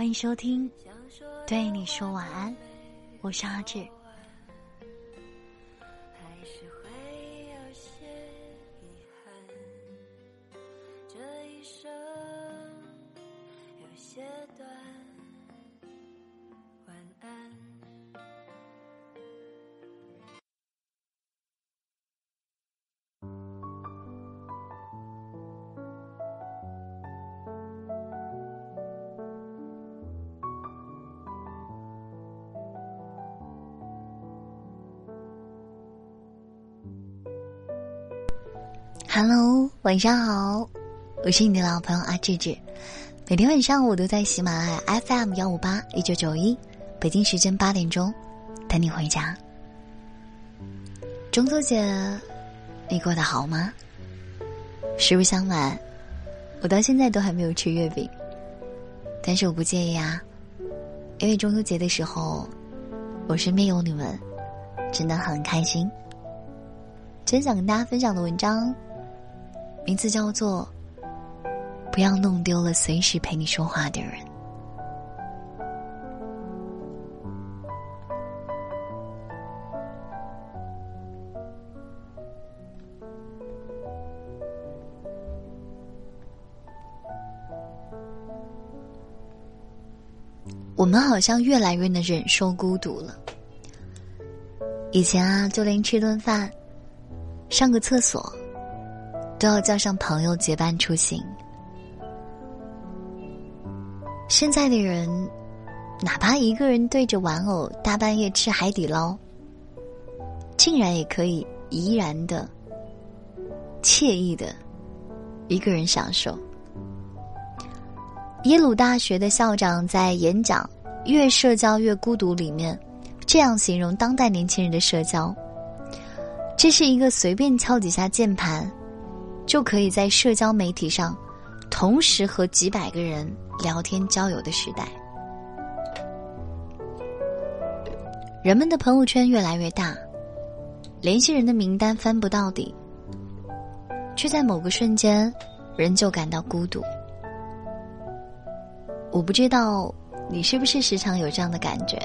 欢迎收听，对你说晚安，我是阿志。Hello，晚上好，我是你的老朋友阿志志。每天晚上我都在喜马拉雅 FM 幺五八一九九一，北京时间八点钟等你回家。中秋节你过得好吗？实不相瞒，我到现在都还没有吃月饼，但是我不介意啊，因为中秋节的时候我身边有你们，真的很开心。真想跟大家分享的文章。名字叫做“不要弄丢了随时陪你说话的人”。我们好像越来越能忍受孤独了。以前啊，就连吃顿饭、上个厕所。都要叫上朋友结伴出行。现在的人，哪怕一个人对着玩偶大半夜吃海底捞，竟然也可以怡然的、惬意的一个人享受。耶鲁大学的校长在演讲《越社交越孤独》里面，这样形容当代年轻人的社交：这是一个随便敲几下键盘。就可以在社交媒体上，同时和几百个人聊天交友的时代。人们的朋友圈越来越大，联系人的名单翻不到底，却在某个瞬间，仍旧感到孤独。我不知道你是不是时常有这样的感觉？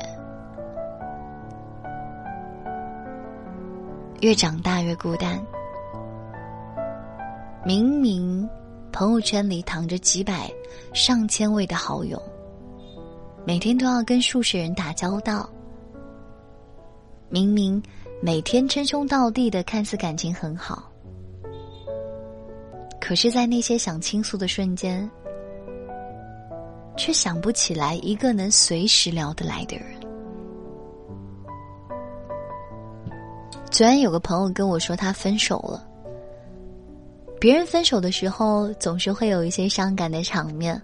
越长大越孤单。明明朋友圈里躺着几百、上千位的好友，每天都要跟数十人打交道。明明每天称兄道弟的，看似感情很好，可是，在那些想倾诉的瞬间，却想不起来一个能随时聊得来的人。昨天有个朋友跟我说，他分手了。别人分手的时候，总是会有一些伤感的场面。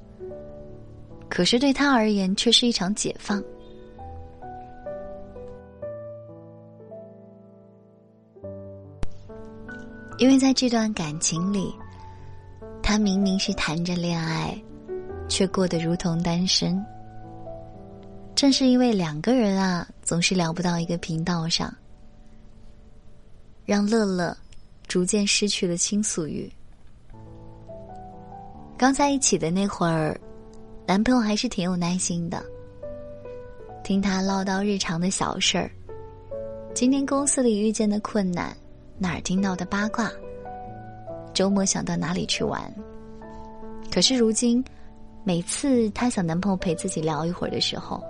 可是对他而言，却是一场解放。因为在这段感情里，他明明是谈着恋爱，却过得如同单身。正是因为两个人啊，总是聊不到一个频道上，让乐乐。逐渐失去了倾诉欲。刚在一起的那会儿，男朋友还是挺有耐心的，听他唠叨日常的小事儿，今天公司里遇见的困难，哪儿听到的八卦，周末想到哪里去玩。可是如今，每次她想男朋友陪自己聊一会儿的时候，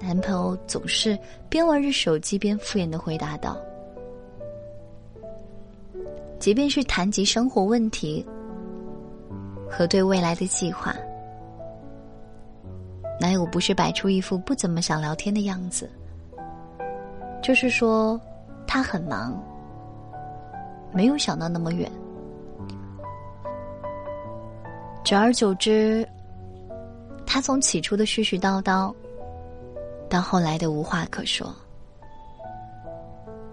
男朋友总是边玩着手机边敷衍的回答道。即便是谈及生活问题和对未来的计划，男友不是摆出一副不怎么想聊天的样子，就是说他很忙，没有想到那么远。久而久之，他从起初的絮絮叨叨，到后来的无话可说，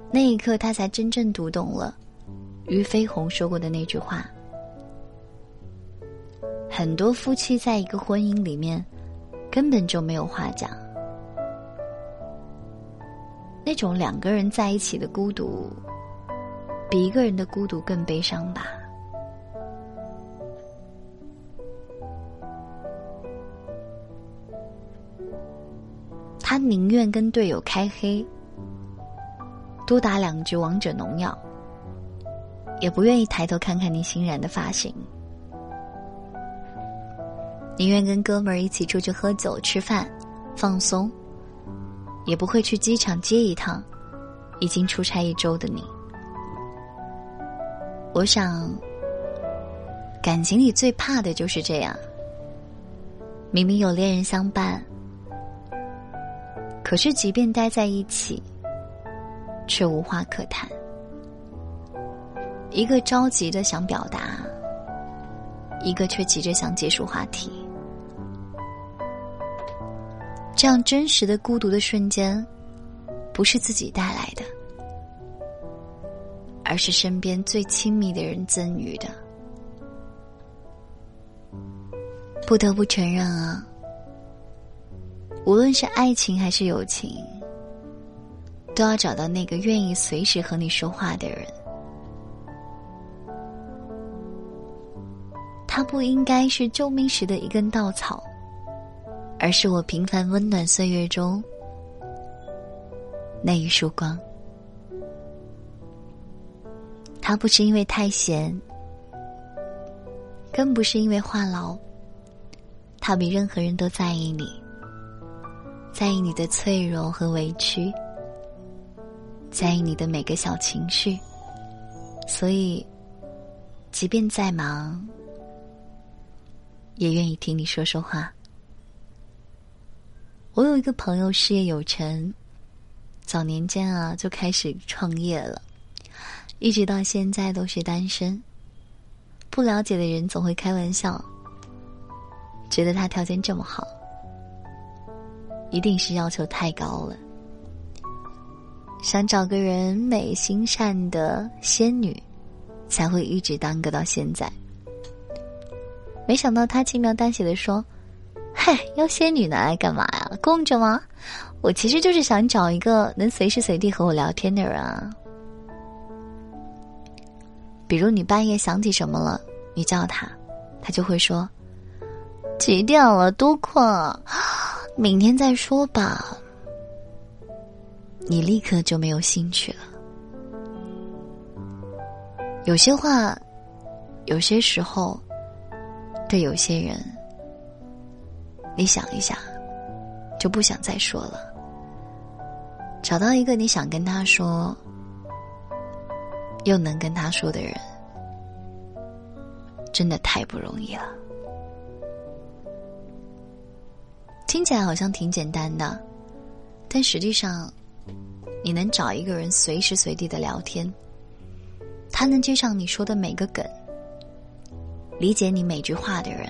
那一刻他才真正读懂了。俞飞鸿说过的那句话，很多夫妻在一个婚姻里面根本就没有话讲。那种两个人在一起的孤独，比一个人的孤独更悲伤吧。他宁愿跟队友开黑。多打两局王者农药。也不愿意抬头看看你新染的发型。宁愿跟哥们儿一起出去喝酒吃饭，放松，也不会去机场接一趟已经出差一周的你。我想，感情里最怕的就是这样。明明有恋人相伴，可是即便待在一起，却无话可谈。一个着急的想表达，一个却急着想结束话题。这样真实的孤独的瞬间，不是自己带来的。而是身边最亲密的人赠予的。不得不承认啊，无论是爱情还是友情，都要找到那个愿意随时和你说话的人。他不应该是救命时的一根稻草，而是我平凡温暖岁月中那一束光。他不是因为太闲，更不是因为话痨。他比任何人都在意你，在意你的脆弱和委屈，在意你的每个小情绪。所以，即便再忙，也愿意听你说说话。我有一个朋友，事业有成，早年间啊就开始创业了。一直到现在都是单身。不了解的人总会开玩笑，觉得他条件这么好，一定是要求太高了。想找个人美心善的仙女，才会一直耽搁到现在。没想到他轻描淡写的说：“嗨，要仙女拿来干嘛呀？供着吗？我其实就是想找一个能随时随地和我聊天的人啊。”比如你半夜想起什么了，你叫他，他就会说：“几点了？多困啊，明天再说吧。”你立刻就没有兴趣了。有些话，有些时候，对有些人，你想一想，就不想再说了。找到一个你想跟他说。又能跟他说的人，真的太不容易了。听起来好像挺简单的，但实际上，你能找一个人随时随地的聊天，他能接上你说的每个梗，理解你每句话的人，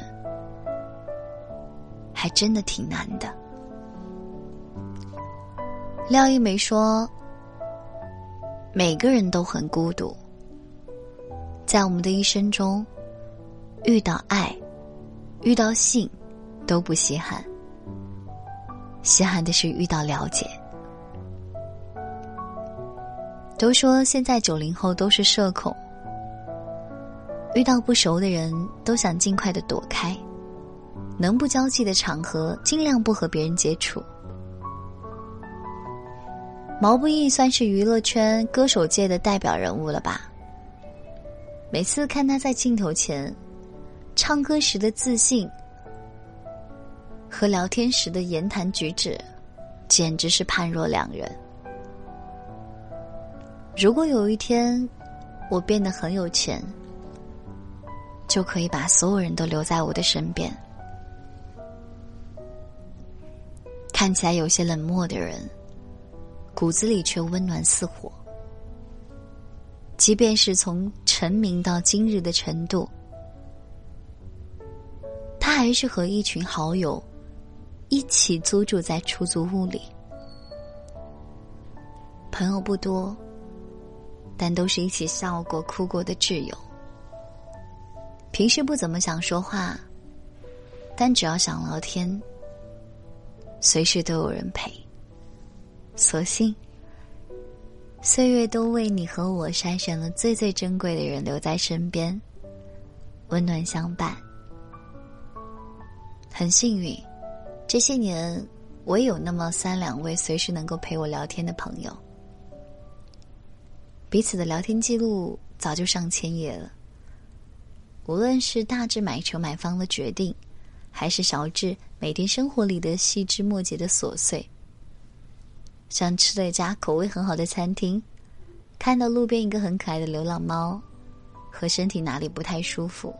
还真的挺难的。廖一梅说。每个人都很孤独，在我们的一生中，遇到爱，遇到性，都不稀罕。稀罕的是遇到了解。都说现在九零后都是社恐，遇到不熟的人都想尽快的躲开，能不交际的场合尽量不和别人接触。毛不易算是娱乐圈歌手界的代表人物了吧？每次看他在镜头前唱歌时的自信和聊天时的言谈举止，简直是判若两人。如果有一天我变得很有钱，就可以把所有人都留在我的身边。看起来有些冷漠的人。骨子里却温暖似火，即便是从成名到今日的程度，他还是和一群好友一起租住在出租屋里。朋友不多，但都是一起笑过、哭过的挚友。平时不怎么想说话，但只要想聊天，随时都有人陪。所幸，岁月都为你和我筛选了最最珍贵的人留在身边，温暖相伴。很幸运，这些年我也有那么三两位随时能够陪我聊天的朋友，彼此的聊天记录早就上千页了。无论是大致买车买房的决定，还是小至每天生活里的细枝末节的琐碎，像吃了一家口味很好的餐厅，看到路边一个很可爱的流浪猫，和身体哪里不太舒服，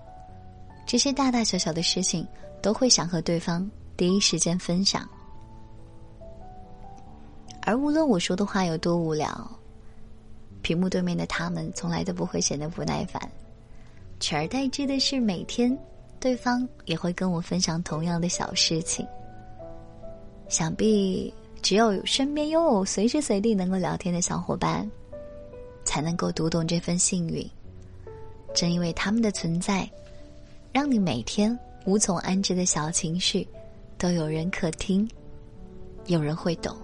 这些大大小小的事情，都会想和对方第一时间分享。而无论我说的话有多无聊，屏幕对面的他们从来都不会显得不耐烦，取而代之的是每天，对方也会跟我分享同样的小事情。想必只有身边拥有随时随地能够聊天的小伙伴，才能够读懂这份幸运。正因为他们的存在，让你每天无从安置的小情绪，都有人可听，有人会懂。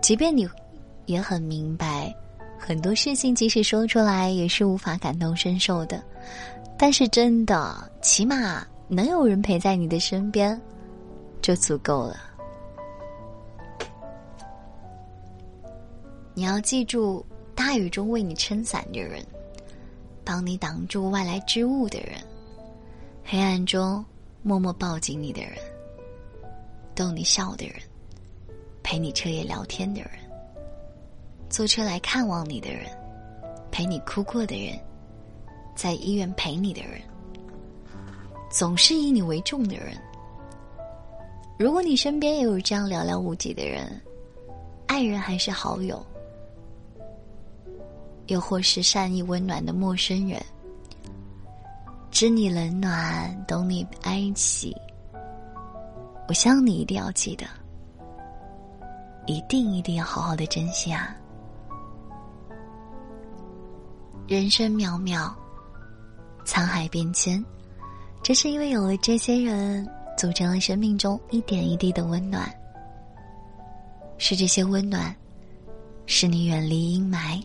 即便你也很明白，很多事情即使说出来也是无法感同身受的，但是真的，起码能有人陪在你的身边，就足够了。你要记住，大雨中为你撑伞的人，帮你挡住外来之物的人，黑暗中默默抱紧你的人，逗你笑的人。陪你彻夜聊天的人，坐车来看望你的人，陪你哭过的人，在医院陪你的人，总是以你为重的人。如果你身边也有这样寥寥无几的人，爱人还是好友，又或是善意温暖的陌生人，知你冷暖，懂你哀喜，我希望你一定要记得。一定一定要好好的珍惜啊！人生渺渺，沧海变迁，这是因为有了这些人，组成了生命中一点一滴的温暖。是这些温暖，使你远离阴霾；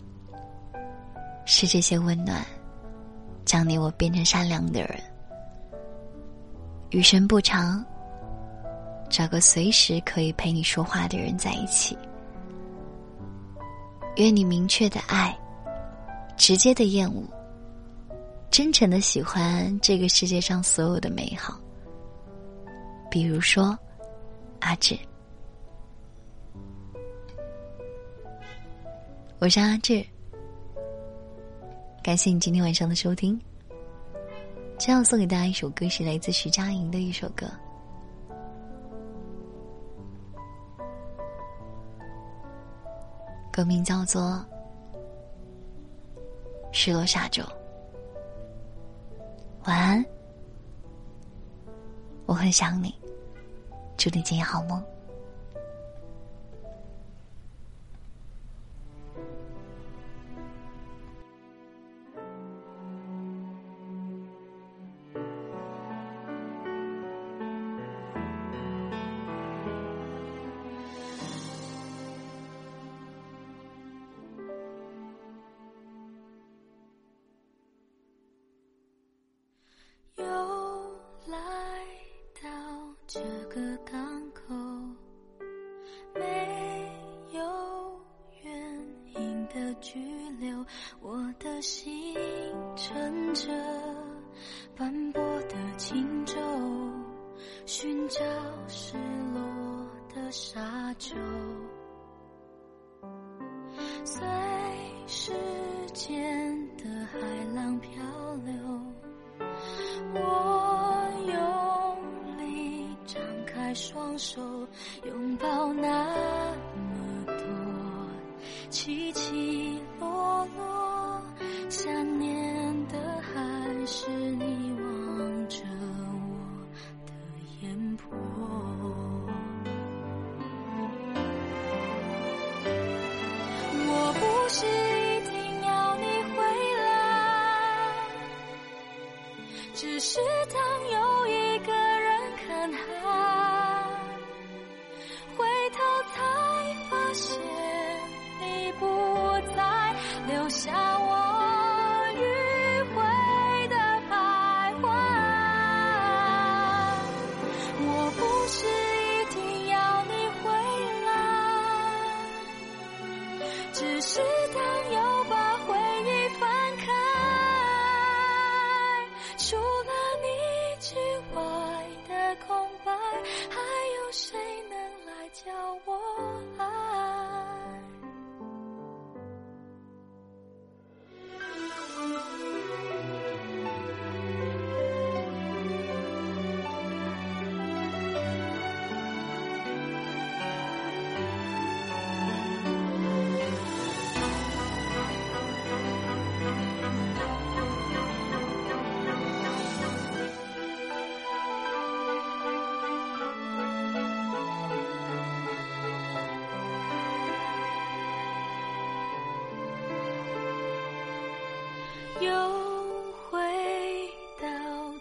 是这些温暖，将你我变成善良的人。余生不长。找个随时可以陪你说话的人在一起。愿你明确的爱，直接的厌恶，真诚的喜欢这个世界上所有的美好。比如说，阿志，我是阿志，感谢你今天晚上的收听。今要送给大家一首歌，是来自徐佳莹的一首歌。歌名叫做《失落沙洲》。晚安，我很想你，祝你今夜好梦。手拥抱那么多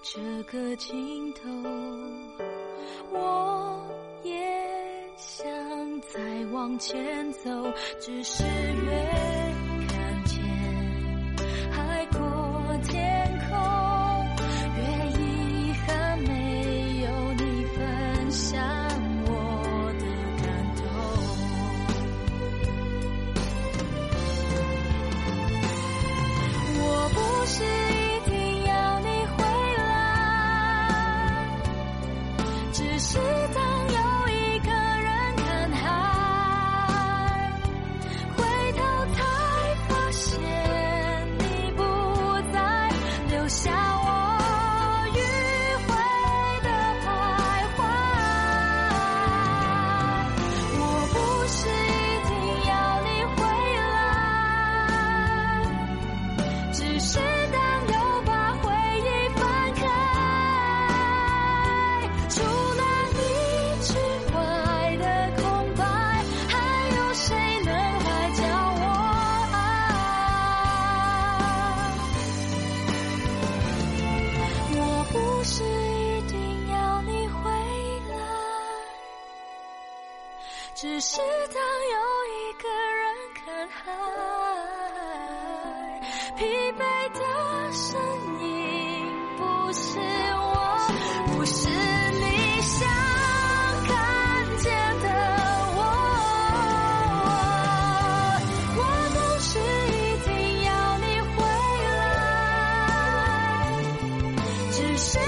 这个尽头，我也想再往前走，只是越只是当有一个人看海，疲惫的身影不是我，不是你想看见的我。我总是一定要你回来，只是